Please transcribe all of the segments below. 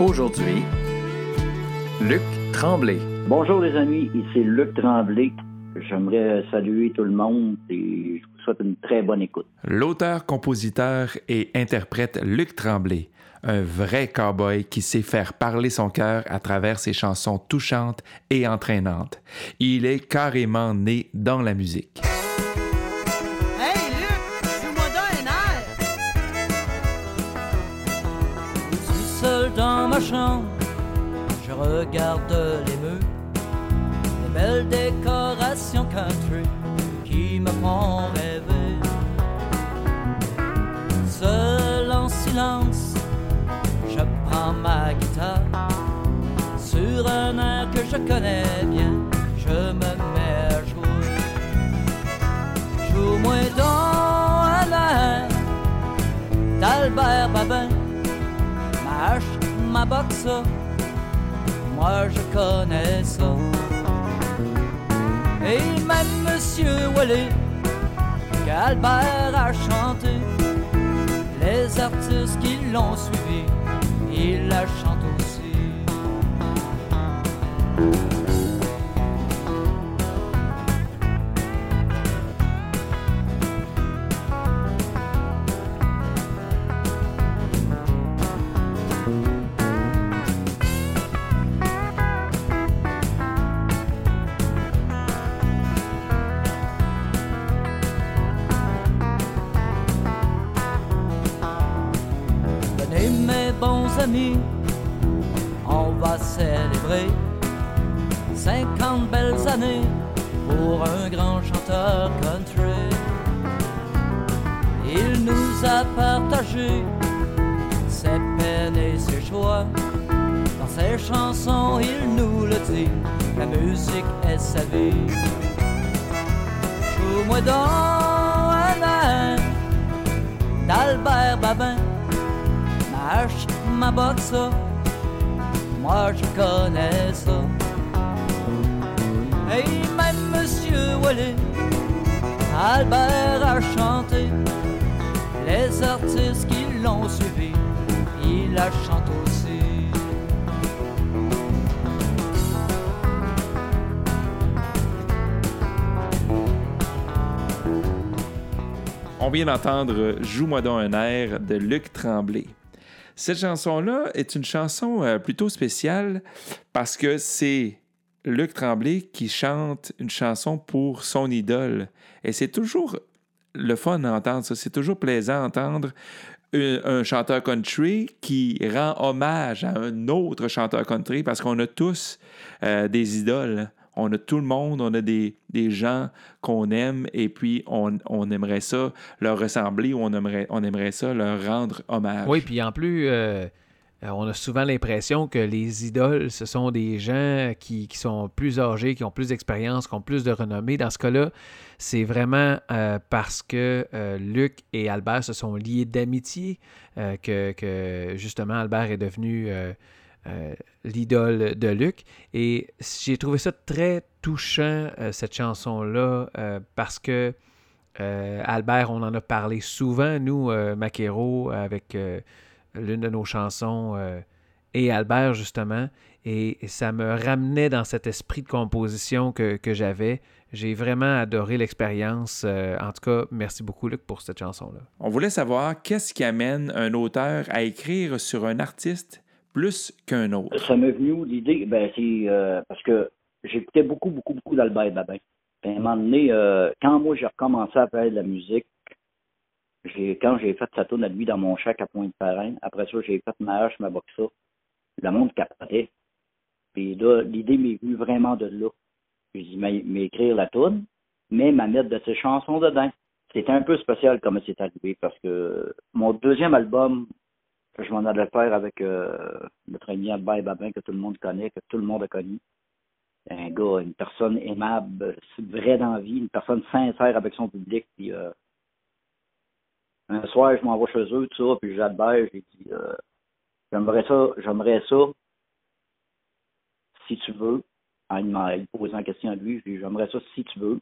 Aujourd'hui, Luc Tremblay. Bonjour les amis, ici Luc Tremblay. J'aimerais saluer tout le monde et je vous souhaite une très bonne écoute. L'auteur, compositeur et interprète Luc Tremblay, un vrai cowboy qui sait faire parler son cœur à travers ses chansons touchantes et entraînantes. Il est carrément né dans la musique. Dans ma chambre, je regarde les murs, les belles décorations country qui me font rêver. Seul en silence, je prends ma guitare. Sur un air que je connais bien, moi je connais ça. Et même Monsieur Wallet, qu'Albert a chanté, les artistes qui l'ont suivi, il la chante aussi. Célébrer 50 belles années pour un grand chanteur country. Il nous a partagé ses peines et ses joies. Dans ses chansons, il nous le dit, la musique est sa vie. Joue-moi donc un d'Albert Babin ma hache, ma boxe, moi je connais ça. Et même Monsieur Wallet, Albert a chanté, les artistes qui l'ont suivi, il la chante aussi. On vient d'entendre Joue-moi donc un air de Luc Tremblay. Cette chanson-là est une chanson euh, plutôt spéciale parce que c'est Luc Tremblay qui chante une chanson pour son idole. Et c'est toujours le fun d'entendre ça. C'est toujours plaisant d'entendre un, chanteur country qui rend hommage à un autre chanteur country parce qu'on a tous euh, des idoles. On a tout le monde, on a des, gens qu'on aime et puis on, aimerait ça leur ressembler ou on aimerait, on aimerait ça leur rendre hommage. Oui, puis en plus, euh, euh, on a souvent l'impression que les idoles, ce sont des gens qui, sont plus âgés, qui ont plus d'expérience, qui ont plus de renommée. Dans ce cas-là, c'est vraiment euh, parce que Luc et Albert se sont liés d'amitié que, justement Albert est devenu euh, l'idole de Luc. Et j'ai trouvé ça très touchant, euh, cette chanson-là, euh, parce que Albert, on en a parlé souvent, nous, Maquero, avec l'une de nos chansons, et Albert, justement. Et, ça me ramenait dans cet esprit de composition que, que j'avais. J'ai vraiment adoré l'expérience. En tout cas, merci beaucoup, Luc, pour cette chanson-là. On voulait savoir qu'est-ce qui amène un auteur à écrire sur un artiste plus qu'un autre. Ça m'est venu l'idée, ben c'est euh, parce que j'écoutais beaucoup, beaucoup, beaucoup d'Albert Babin. Puis à un moment donné, euh, quand moi j'ai recommencé à faire de la musique, j'ai quand j'ai fait sa tourne à lui dans mon chac à Pointe-Parrain, après ça, j'ai fait ma hache, ma boxa. Le monde capotait. Puis là, l'idée m'est venue vraiment de là. J'ai dit, mais, mais écrire la tourne, mais ma mettre de ses chansons dedans. C'était un peu spécial comme c'est arrivé parce que mon deuxième album, je m'en allais faire avec euh, notre ami Albert Babin, que tout le monde connaît, que tout le monde a connu. Un gars, une personne aimable, vraie dans la vie, une personne sincère avec son public. Puis, euh, un soir, je m'en vais chez eux, tout ça, puis j'ai Albert, j'ai dit euh, J'aimerais ça, j'aimerais ça, si tu veux, en lui posant la question à lui, j'aimerais ça, si tu veux,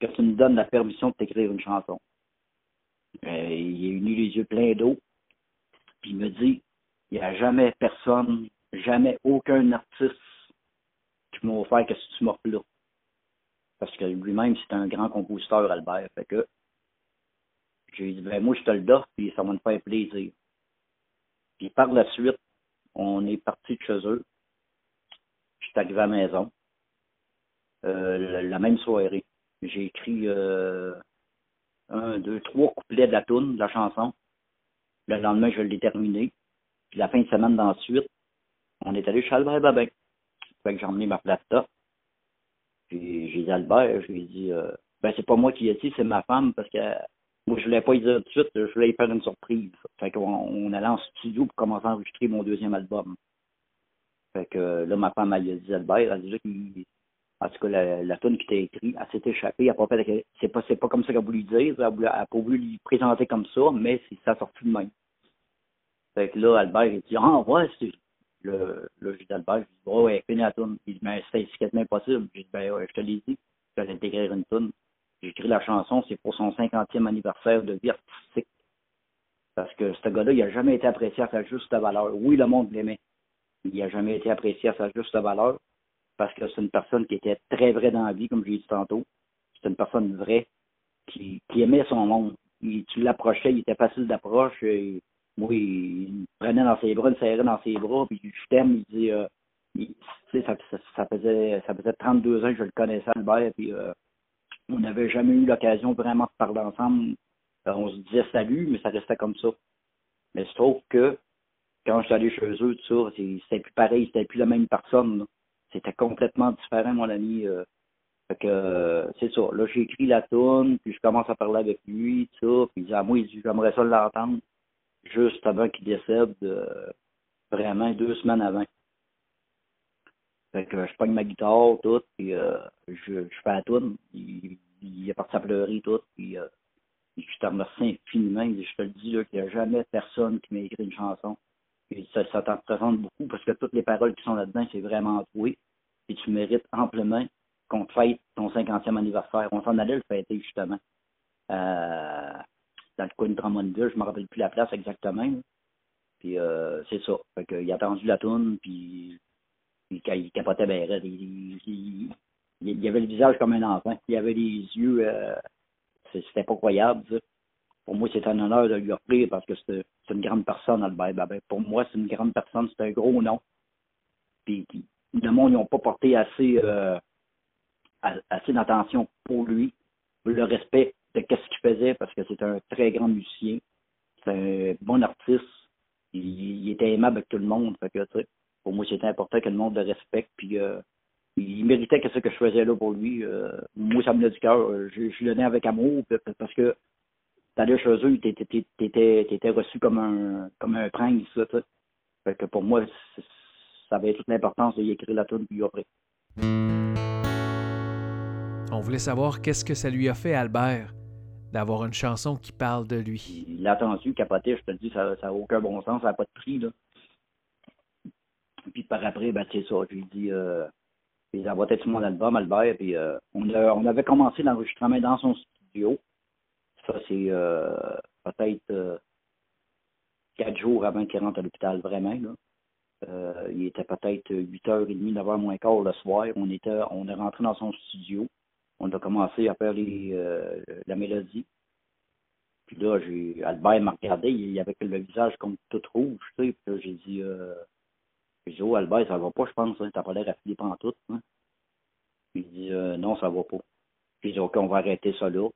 que tu me donnes la permission de t'écrire une chanson. Euh, il a uni les yeux pleins d'eau, il me dit, il n'y a jamais personne, jamais aucun artiste qui m'a offert que si tu m'offres là. Parce que lui-même, c'est un grand compositeur, Albert. Fait que j'ai dit, ben moi, je te le donne, puis ça va me faire plaisir. Puis par la suite, on est parti de chez eux. Je suis arrivé à la maison. Euh, la même soirée. J'ai écrit euh, un, deux, trois couplets de la toune, de la chanson. Le lendemain, je l'ai terminé. Puis la fin de semaine d'ensuite, on est allé chez Albert Babin. Fait que j'ai emmené ma plata. Puis j'ai dit Albert, je lui ai dit euh, ben c'est pas moi qui ai dit, c'est ma femme parce que moi je voulais pas y dire tout de suite, je voulais y faire une surprise. Fait qu'on on allait en studio pour commencer à enregistrer mon deuxième album. Fait que là, ma femme elle a dit Albert, elle a dit en tout cas, la, la tune qui était écrite, elle s'est échappée. Elle pas fait, c'est pas, c'est pas comme ça qu'elle a voulu dire. Elle n'a pas voulu lui présenter comme ça, mais ça sorti de même. Fait que là, Albert, il dit, ah, ouais, c'est, le, là, j'ai dit Albert, je dis, oh, ouais, finis la tune. Il dit, ben, c'est quasiment impossible. J'ai dit, ben, je te l'ai dit. J'allais t'écrire une. J'ai écrit la chanson, c'est pour son 50e anniversaire de vie. Parce que ce gars-là, il n'a jamais été apprécié à sa juste valeur. Oui, le monde l'aimait. Il n'a jamais été apprécié à sa juste valeur parce que c'est une personne qui était très vraie dans la vie, comme je l'ai dit tantôt. C'est une personne vraie qui, aimait son monde. Il, tu l'approchais, il était facile d'approche. Moi, il, me prenait dans ses bras, il me serrait dans ses bras, puis je t'aime, il dit, euh, ça, faisait, ça faisait 32 ans que je le connaissais, Albert, puis euh, on n'avait jamais eu l'occasion vraiment de parler ensemble. Euh, on se disait salut, mais ça restait comme ça. Mais je trouve que quand je suis allé chez eux, c'était plus pareil, c'était plus la même personne. Là. C'était complètement différent, mon ami. Euh. fait que euh, c'est ça. Là, j'ai écrit la toune, puis je commence à parler avec lui, tout ça. Puis il dit à moi, il dit j'aimerais ça l'entendre juste avant qu'il décède, euh, vraiment deux semaines avant. Fait que je pogne ma guitare, tout, puis je, je fais la toune. Il, il est parti à pleurer, tout, puis je te remercie infiniment. Je te le dis, là, qu'il n'y a jamais personne qui m'a écrit une chanson et ça, ça t'en représente beaucoup parce que toutes les paroles qui sont là-dedans, c'est vraiment toi. Et tu mérites amplement qu'on te fête ton 50e anniversaire. On s'en allait le fêter, justement. Euh, dans le coin de Drummondville, je ne me rappelle plus la place exactement. Puis euh, c'est ça. Fait il a attendu la toune, puis il, il capotait bien il, il, il, avait le visage comme un enfant. Il avait les yeux... Euh, c'était pas croyable, ça pour moi, c'est un honneur de lui offrir parce que c'est une grande personne, Albert Babin. Pour moi, c'est une grande personne, c'est un gros nom. Puis, le monde, ils n'ont pas porté assez, euh, assez d'attention pour lui, le respect de ce qu'il faisait parce que c'est un très grand musicien. C'est un bon artiste. Il, était aimable avec tout le monde. Pour moi, c'était important que le monde le respecte. Puis, euh, il méritait que ce que je faisais là pour lui. Euh, moi, ça me l'a du cœur. Je, je le donnais avec amour parce que t'allais chez eux, t'étais reçu comme un comme un prince, ça, Fait que pour moi, ça avait toute l'importance d'y écrire la tune puis après. On voulait savoir qu'est-ce que ça lui a fait, Albert, d'avoir une chanson qui parle de lui. Il l'a entendu, capoté, je te le dis, ça n'a aucun bon sens, ça n'a pas de prix, là. Puis par après, ben, c'est ça, je lui dis, euh, ils envoient tout mon album, Albert, puis euh, on, on avait commencé l'enregistrement dans son studio. Ça, c'est euh, peut-être euh, quatre jours avant qu'il rentre à l'hôpital, vraiment. Là. Euh, il était peut-être 8h30, 9h moins quart le soir. On était, on est rentré dans son studio. On a commencé à faire les, la mélodie. Puis là, Albert m'a regardé, il avait le visage comme tout rouge, tu sais. Puis j'ai dit, euh, dit, oh Albert, ça va pas, je pense, hein, t'as pas l'air affilé tout. Hein? Il dit, non, ça va pas. J'ai dit, ok, on va arrêter ça là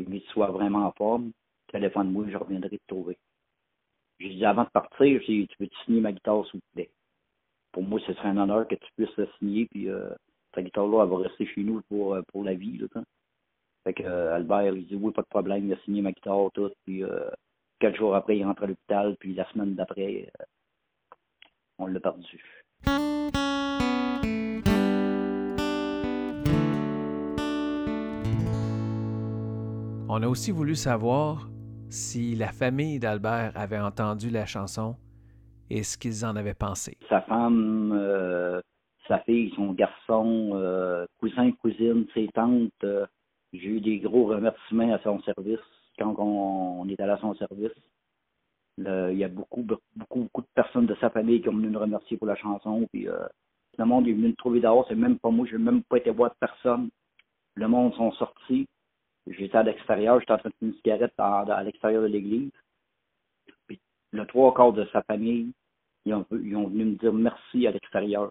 et tu sois vraiment en forme, téléphone-moi, je reviendrai te trouver. J'ai dit, avant de partir, tu veux signer ma guitare, s'il vous plaît? Pour moi, ce serait un honneur que tu puisses la signer, puis euh, ta guitare-là, elle va rester chez nous pour, euh, pour la vie. Fait que euh, Albert, il dit, oui, pas de problème, il a signé ma guitare, tout, puis quatre jours après, il rentre à l'hôpital, puis la semaine d'après, euh, on l'a perdu. On a aussi voulu savoir si la famille d'Albert avait entendu la chanson et ce qu'ils en avaient pensé. Sa femme, euh, sa fille, son garçon, euh, cousins, cousines, ses tantes, euh, j'ai eu des gros remerciements à son service quand on, est allé à son service. Il y a beaucoup, beaucoup, beaucoup de personnes de sa famille qui ont venu nous remercier pour la chanson. Puis, euh, le monde est venu nous trouver dehors. C'est même pas moi. Je n'ai même pas été voir personne. Le monde sont sortis. J'étais à l'extérieur. J'étais en train de fumer une cigarette à, l'extérieur de l'église. Puis, le trois quarts de sa famille, ils ont, venu me dire merci à l'extérieur.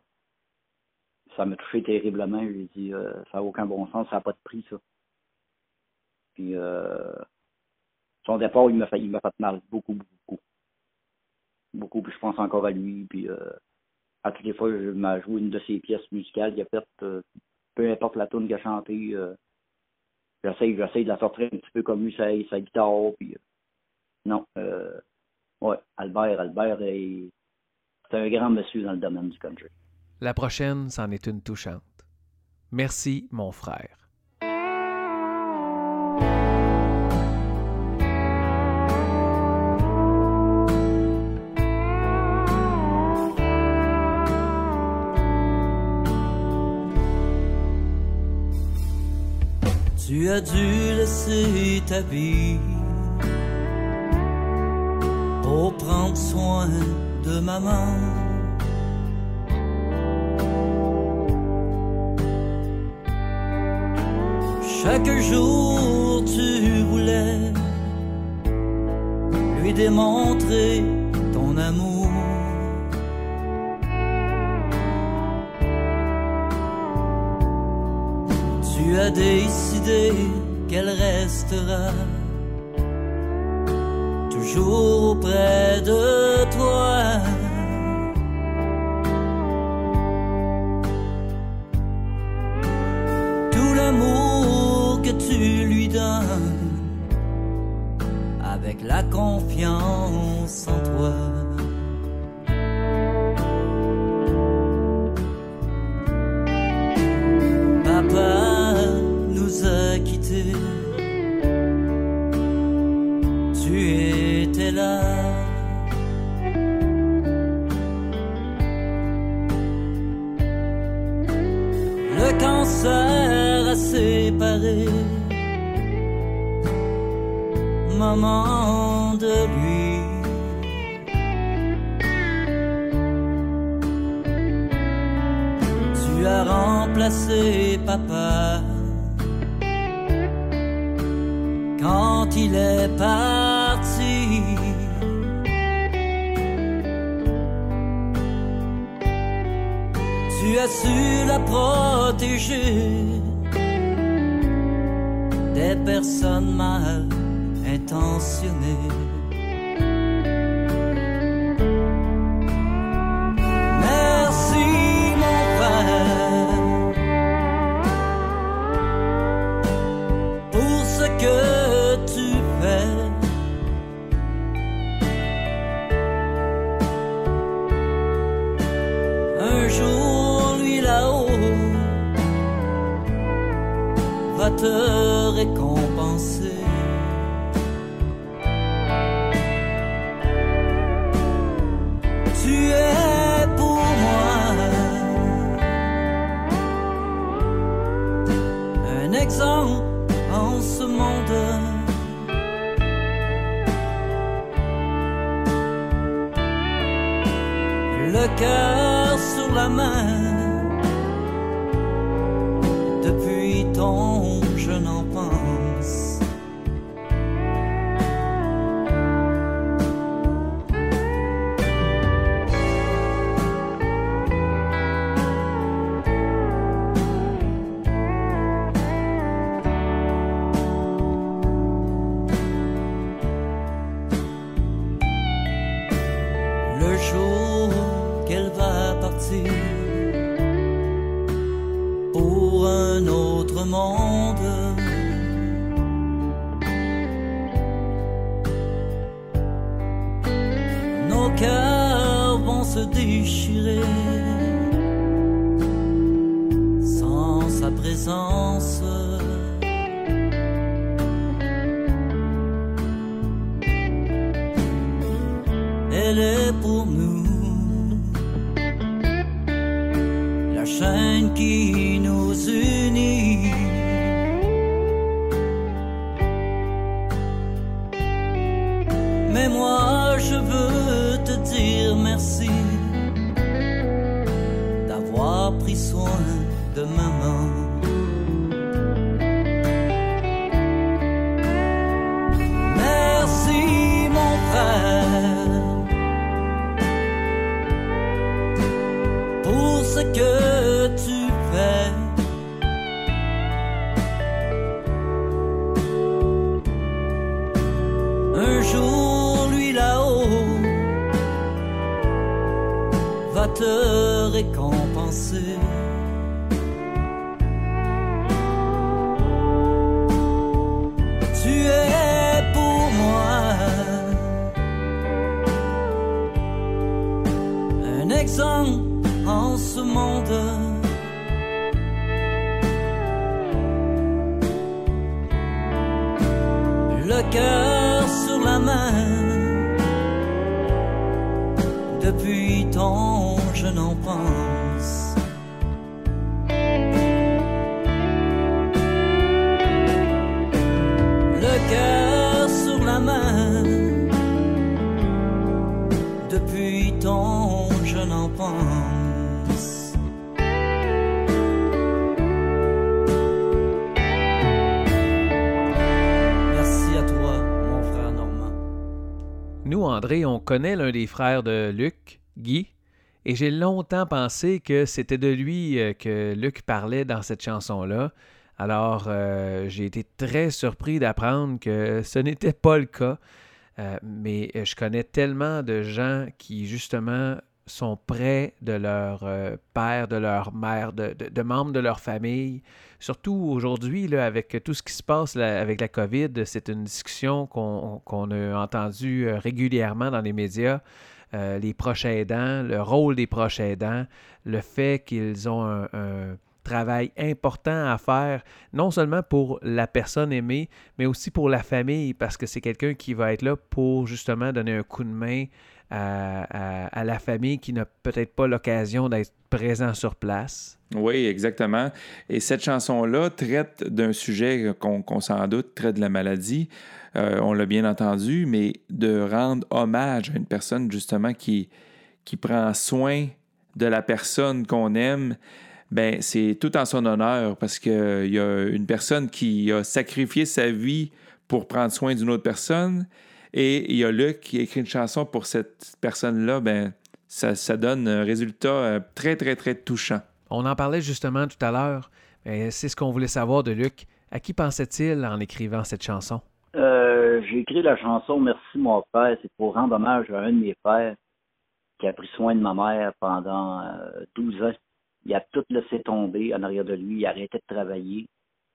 Ça m'a touché terriblement. J'ai dit, euh, ça n'a aucun bon sens. Ça n'a pas de prix, ça. Puis, euh, son départ, il m'a fait, il m'a fait mal. Beaucoup, beaucoup. Beaucoup. Puis je pense encore à lui. Puis euh, à toutes les fois, je m'a joué une de ses pièces musicales. Il a fait, euh, peu importe la tune qu'il a chantée, j'essaie, de la sortir un petit peu comme lui, sa, sa guitare. Puis, euh, non. Euh, ouais, Albert, Albert est, c'est un grand monsieur dans le domaine du country. La prochaine, c'en est une touchante. Merci, mon frère. Tu as dû laisser ta vie pour prendre soin de maman. Chaque jour tu voulais lui démontrer ton amour. Tu as décidé qu'elle restera toujours auprès de toi. Tout l'amour que tu lui donnes, avec la confiance en toi. Maman de lui. Tu as remplacé papa quand il est parti. Tu as su la protéger des personnes mal intentionnées. Te récompenser. Tu es pour moi un exemple en ce monde. Le cœur sur la main un monde. Nos cœurs vont se déchirer sans sa présence. Te récompenser. On connaît l'un des frères de Luc, Guy, et j'ai longtemps pensé que c'était de lui euh, que Luc parlait dans cette chanson-là. Alors, euh, j'ai été très surpris d'apprendre que ce n'était pas le cas. Euh, mais je connais tellement de gens qui, justement, sont près de leur père, de leur mère, de membres de leur famille. Surtout aujourd'hui, avec tout ce qui se passe avec la COVID, c'est une discussion qu'on a entendue euh, régulièrement dans les médias. Euh, les proches aidants, le rôle des proches aidants, le fait qu'ils ont un travail important à faire, non seulement pour la personne aimée, mais aussi pour la famille, parce que c'est quelqu'un qui va être là pour justement donner un coup de main à, la famille qui n'a peut-être pas l'occasion d'être présent sur place. Oui, exactement. Et cette chanson-là traite d'un sujet qu'on s'en doute, traite de la maladie. Euh, on l'a bien entendu, mais de rendre hommage à une personne justement qui, qui prend soin de la personne qu'on aime, ben c'est tout en son honneur parce qu'il y a une personne qui a sacrifié sa vie pour prendre soin d'une autre personne. Et il y a Luc qui a écrit une chanson pour cette personne-là. Ben, ça, ça donne un résultat euh, très, très, très touchant. On en parlait justement tout à l'heure. mais C'est ce qu'on voulait savoir de Luc. À qui pensait-il en écrivant cette chanson? Euh, j'ai écrit la chanson Merci mon frère. C'est pour rendre hommage à un de mes frères qui a pris soin de ma mère pendant euh, 12 ans. Il a tout laissé tomber en arrière de lui. Il a arrêté de travailler.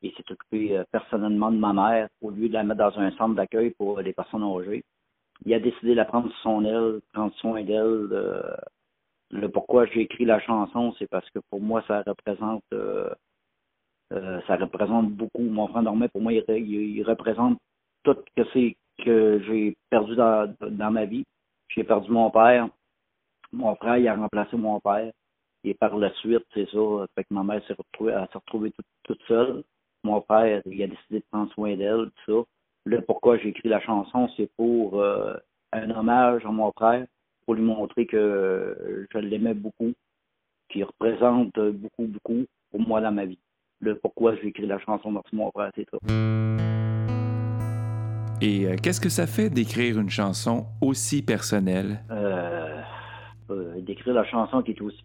Il s'est occupé euh, personnellement de ma mère au lieu de la mettre dans un centre d'accueil pour les personnes âgées. Il a décidé de la prendre sur son aile, prendre soin d'elle. euh, le pourquoi j'ai écrit la chanson, c'est parce que pour moi, ça représente euh, euh, ça représente beaucoup. Mon frère Normand, pour moi, il, re- il- il représente tout que c'est que j'ai perdu dans, ma vie. J'ai perdu mon père. Mon frère, a remplacé mon père. Et par la suite, c'est ça. Fait que ma mère s'est retrouvée, elle s'est retrouvée toute seule. Mon père, il a décidé de prendre soin d'elle, tout ça. Là, pourquoi j'ai écrit la chanson, c'est pour euh, un hommage à mon frère, pour lui montrer que euh, je l'aimais beaucoup, qu'il représente beaucoup, beaucoup pour moi dans ma vie. Le pourquoi j'ai écrit la chanson Merci mon frère, c'est ça. Et euh, qu'est-ce que ça fait d'écrire une chanson aussi personnelle? euh, euh, d'écrire la chanson qui est aussi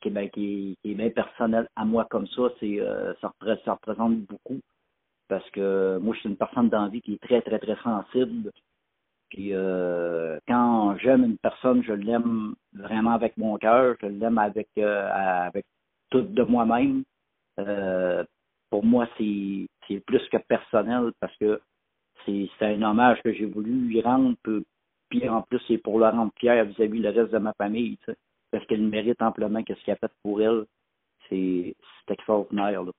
qui, est- ben, qui, est- bien personnelle à moi comme ça, c'est euh, ça, repré- ça représente beaucoup parce que moi je suis une personne d'envie qui est très très très sensible. Puis euh, quand j'aime une personne, je l'aime vraiment avec mon cœur, je l'aime avec euh, avec tout de moi-même. Pour moi, c'est plus que personnel parce que c'est un hommage que j'ai voulu lui rendre. Puis en plus, c'est pour la rendre fière vis-à-vis le reste de ma famille, parce qu'elle mérite amplement ce qu'elle a fait pour elle. C'est extraordinaire. Là.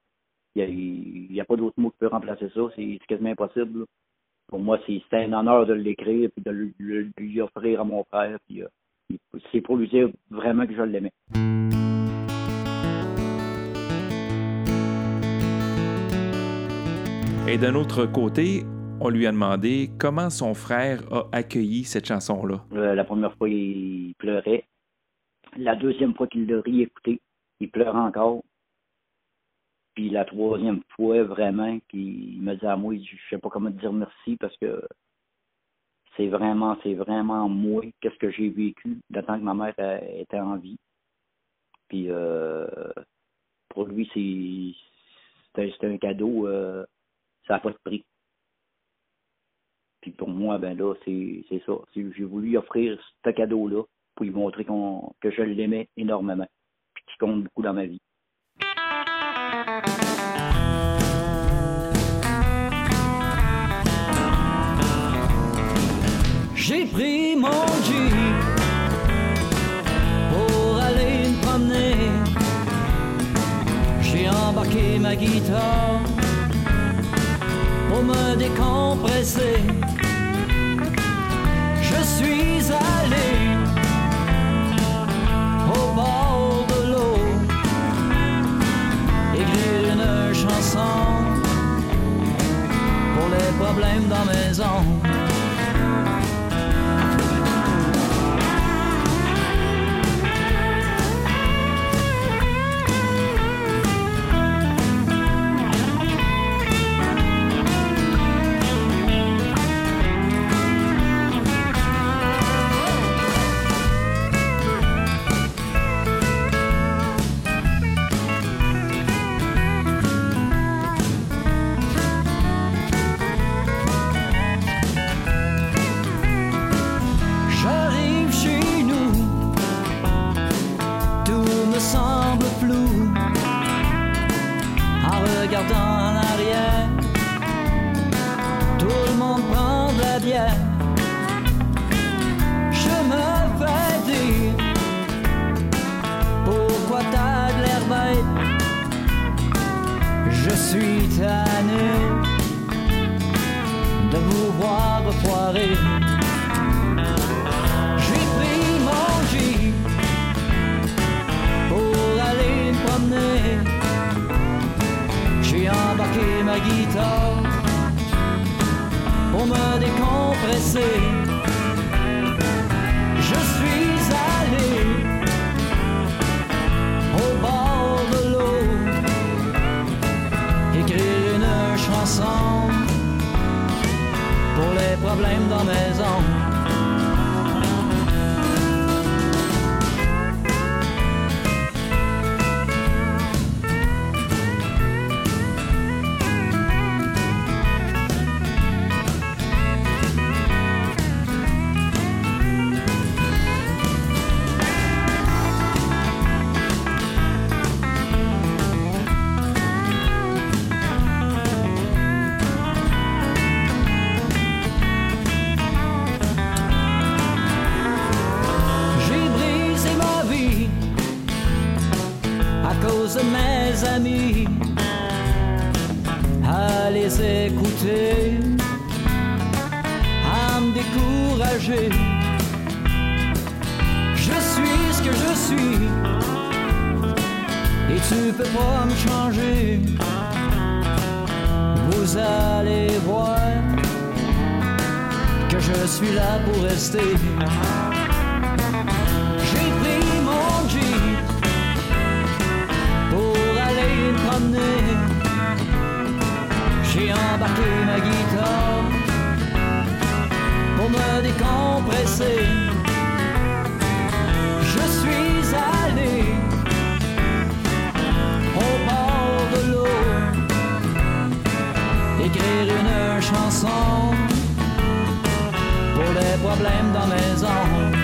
Il n'y a, a, pas d'autre mot qui peut remplacer ça. C'est quasiment impossible. Là. Pour moi, c'est un honneur de l'écrire et de lui, lui, offrir à mon frère. Puis, euh, c'est pour lui dire vraiment que je l'aimais. Et d'un autre côté, on lui a demandé comment son frère a accueilli cette chanson-là. Euh, la première fois, il pleurait. La deuxième fois qu'il l'a réécouté, il pleure encore. Puis la troisième fois, vraiment, qu'il me dit à moi, je sais pas comment dire merci parce que c'est vraiment, c'est vraiment moi, qu'est-ce que j'ai vécu le que ma mère était en vie. Puis euh, pour lui, c'est un cadeau, euh, ça n'a pas de prix. Puis pour moi, ben là, c'est ça. J'ai voulu offrir ce cadeau-là pour lui montrer que je l'aimais énormément, puis qu'il compte beaucoup dans ma vie. J'ai pris mon jeep pour aller me promener. J'ai embarqué ma guitare pour me décompresser. Pour les guitare pour me décompresser. Je suis allé au bord de l'eau écrire une chanson pour les problèmes dans mes maison. mes amis, à les écouter, à me décourager. Je suis ce que je suis, et tu peux pas me changer. Vous allez voir que je suis là pour rester. J'ai embarqué ma guitare pour me décompresser. Je suis allé au bord de l'eau écrire une chanson pour les problèmes dans mes maison.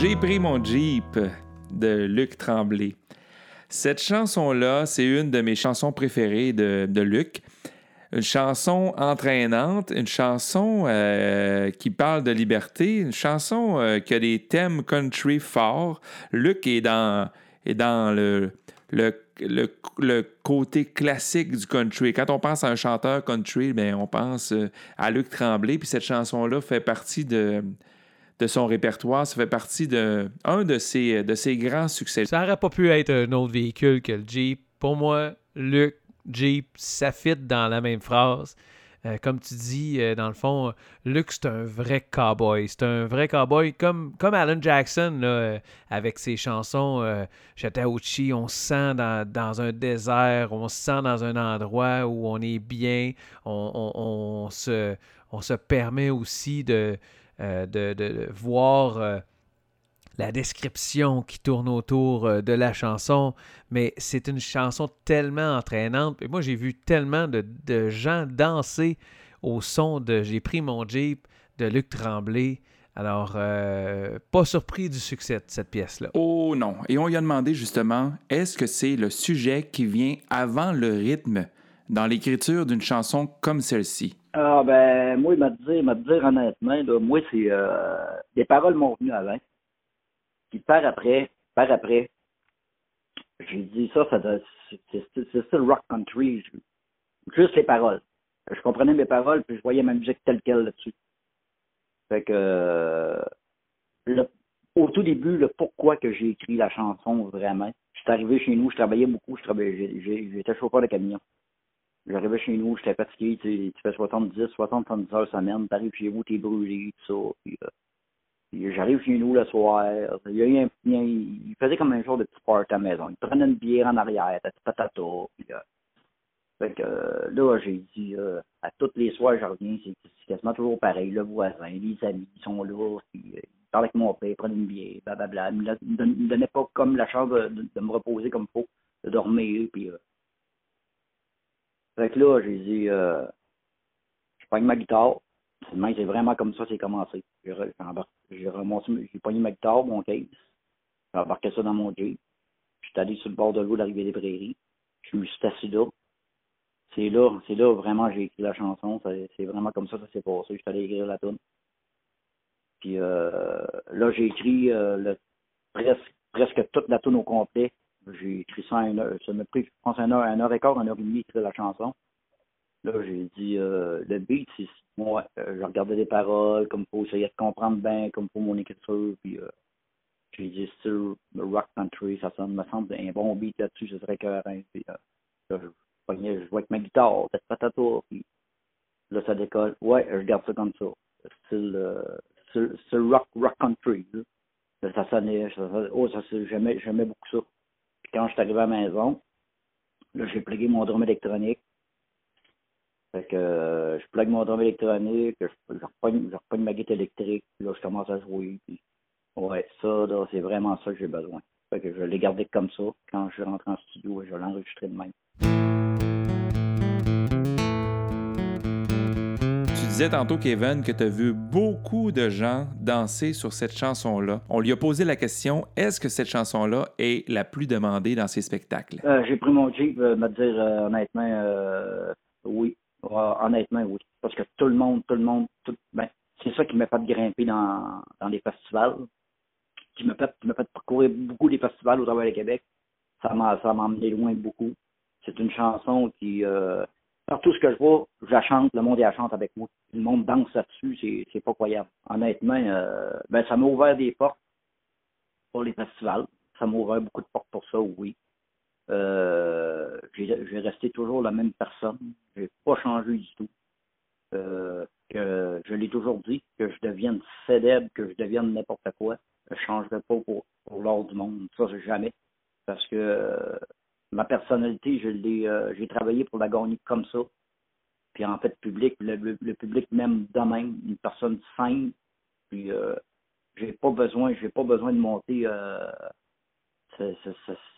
J'ai pris mon Jeep de Luc Tremblay. Cette chanson-là, c'est une de mes chansons préférées de Luc. Une chanson entraînante, une chanson euh, qui parle de liberté, une chanson euh, qui a des thèmes country forts. Luc est dans, est dans le, le, le, côté classique du country. Quand on pense à un chanteur country, bien, on pense euh, à Luc Tremblay, puis cette chanson-là fait partie de, de son répertoire. Ça fait partie de un de ses, de ses grands succès. Ça n'aurait pas pu être un autre véhicule que le Jeep. Pour moi, Luc, Jeep, ça fit dans la même phrase. Euh, comme tu dis, euh, dans le fond, Luc, c'est un vrai cowboy. C'est un vrai cowboy comme, comme Alan Jackson, là, euh, avec ses chansons Chattahoochee. On se sent dans, un désert, on se sent dans un endroit où on est bien. on se, on se permet aussi de, euh, de, voir la description qui tourne autour euh, de la chanson, mais c'est une chanson tellement entraînante. Et moi, j'ai vu tellement de, gens danser au son de J'ai pris mon Jeep de Luc Tremblay. Alors, pas surpris du succès de cette pièce-là. Oh non. Et on lui a demandé justement, est-ce que c'est le sujet qui vient avant le rythme dans l'écriture d'une chanson comme celle-ci? Ah ben moi, il m'a dit, m'a dire honnêtement, là, moi, c'est euh, des paroles m'ont venu avant. Puis par après, par après, j'ai dit ça, ça c'est le rock country. Juste les paroles. Je comprenais mes paroles, puis je voyais ma musique telle qu'elle là-dessus. Fait que au tout début, le pourquoi que j'ai écrit la chanson vraiment. Je suis arrivé chez nous, je travaillais beaucoup, j'étais chauffeur de camion. J'arrivais chez nous, j'étais fatigué, tu, tu fais 70, 60, 70 heures semaine, t'arrives chez vous, t'es brûlé, tout ça. Puis, euh, j'arrive chez nous le soir, il, y un, il faisait comme un genre de petit party à la maison. Il prenait une bière en arrière, t'as patata. Puis, euh, fait que euh, là, j'ai dit, euh, à tous les soirs, je reviens, c'est quasiment toujours pareil. Le voisin, les amis, ils sont là, puis, ils parlent avec mon père, ils prennent une bière, blablabla. Ils me, me donnaient pas comme la chance de, de, me reposer comme il faut, de dormir, puis fait que là, j'ai dit, euh, je prends ma guitare. C'est vraiment comme ça c'est commencé. J'ai remonté, j'ai pogné ma guitare, mon case. J'ai embarqué ça dans mon Jeep. J'étais allé sur le bord de l'eau de des Prairies. Je me suis assis là. C'est là, c'est là vraiment j'ai écrit la chanson. C'est vraiment comme ça que ça s'est passé. J'étais allé écrire la tune. Puis euh, là, j'ai écrit euh, presque, presque toute la tune au complet. J'ai écrit ça en une heure. Ça m'a pris, je pense, une heure, une heure et quart, une heure et demie écrire la chanson. Là, j'ai dit, euh, le beat, c'est moi, euh, je regardais les paroles, comme faut essayer de comprendre bien, comme pour mon écriture, puis euh, j'ai dit, sur le rock country, ça sonne, me semble un bon beat là-dessus, ce serait cohérent. Puis euh, là, je, je jouais avec ma guitare, peut-être patata, puis là, ça décolle. Ouais, je garde ça comme ça. Style, euh, rock, rock country. Là. Ça sonnait, ça, oh, ça, j'aimais, j'aimais beaucoup ça quand je suis arrivé à la maison, là, j'ai plugué mon drum électronique. Fait que euh, je plug mon drum électronique, je, je, repogne, ma guitare électrique, là, je commence à jouer. Puis, ouais, ça, là, c'est vraiment ça que j'ai besoin. Fait que je l'ai gardé comme ça. Quand je rentre en studio, je vais l'enregistrer de même. disais tantôt, Kevin, que tu as vu beaucoup de gens danser sur cette chanson-là. On lui a posé la question est-ce que cette chanson-là est la plus demandée dans ses spectacles? Euh, J'ai pris mon Jeep, euh, me dire honnêtement, oui. Honnêtement, oui. Parce que tout le monde, tout le monde, ben, c'est ça qui m'a fait grimper dans, dans les festivals, qui m'a fait, fait parcourir beaucoup des festivals au travers du Québec. Ça m'a emmené loin beaucoup. C'est une chanson qui Partout ce que je vois, je la chante, le monde la chante avec moi. Le monde danse là-dessus, c'est, c'est pas croyable. Honnêtement, euh, ben ça m'a ouvert des portes pour les festivals. Ça m'a ouvert beaucoup de portes pour ça, oui. Euh, j'ai, resté toujours la même personne. J'ai pas changé du tout. Euh, que je l'ai toujours dit, que je devienne célèbre, que je devienne n'importe quoi. Je changerai pas pour, pour l'ordre du monde. Ça, jamais. Parce que ma personnalité, je l'ai, euh, j'ai travaillé pour la gagner comme ça. Puis en fait, public, le, public m'aime de même, une personne simple. Puis euh, j'ai pas besoin, j'ai pas besoin de monter euh,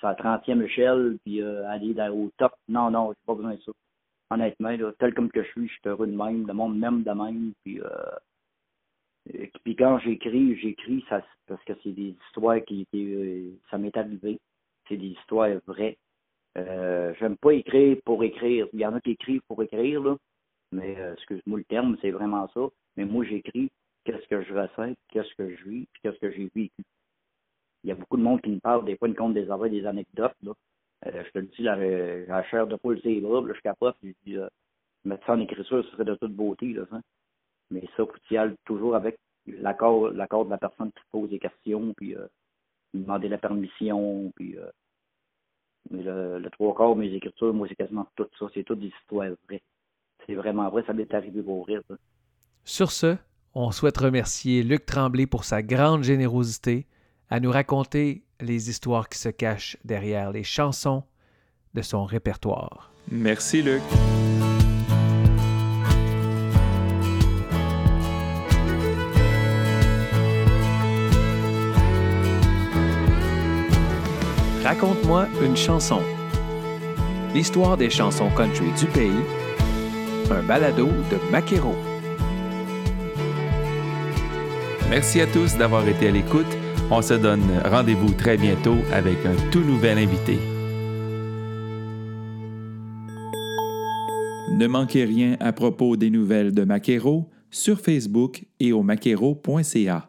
sa 30e échelle puis euh, aller au top. Non, non, j'ai pas besoin de ça. Honnêtement, tel comme que je suis, je suis heureux de même, le monde m'aime de même. Puis Et Puis quand j'écris, j'écris ça parce que c'est des histoires qui étaient, euh, ça m'est arrivé. C'est des histoires vraies. Euh, J'aime pas écrire pour écrire. Il y en a qui écrivent pour écrire, là. Mais euh, excuse-moi le terme, c'est vraiment ça. Mais moi, j'écris qu'est-ce que je ressens, qu'est-ce que je vis, puis qu'est-ce que j'ai vécu. Il y a beaucoup de monde qui me parle, des fois, ils me comptent des affaires, des anecdotes. Euh, je te le dis, la, la chair de poule, c'est là, je capote, je dis, euh, mettre ça en écriture, ce serait de toute beauté, là, ça. Mais ça, faut y ailles toujours avec l'accord, de la personne qui pose des questions, puis euh, demander la permission, puis mais le, trois quarts, mes écritures, moi, c'est quasiment tout ça, c'est toutes des histoires vraies. C'est vraiment vrai, ça m'est arrivé pour rire. Sur ce, on souhaite remercier Luc Tremblay pour sa grande générosité à nous raconter les histoires qui se cachent derrière les chansons de son répertoire. Merci, Luc. Raconte-moi une chanson. L'histoire des chansons country du pays. Un balado de Maquero. Merci à tous d'avoir été à l'écoute. On se donne rendez-vous très bientôt avec un tout nouvel invité. Ne manquez rien à propos des nouvelles de Maquero sur Facebook et au maquero.ca.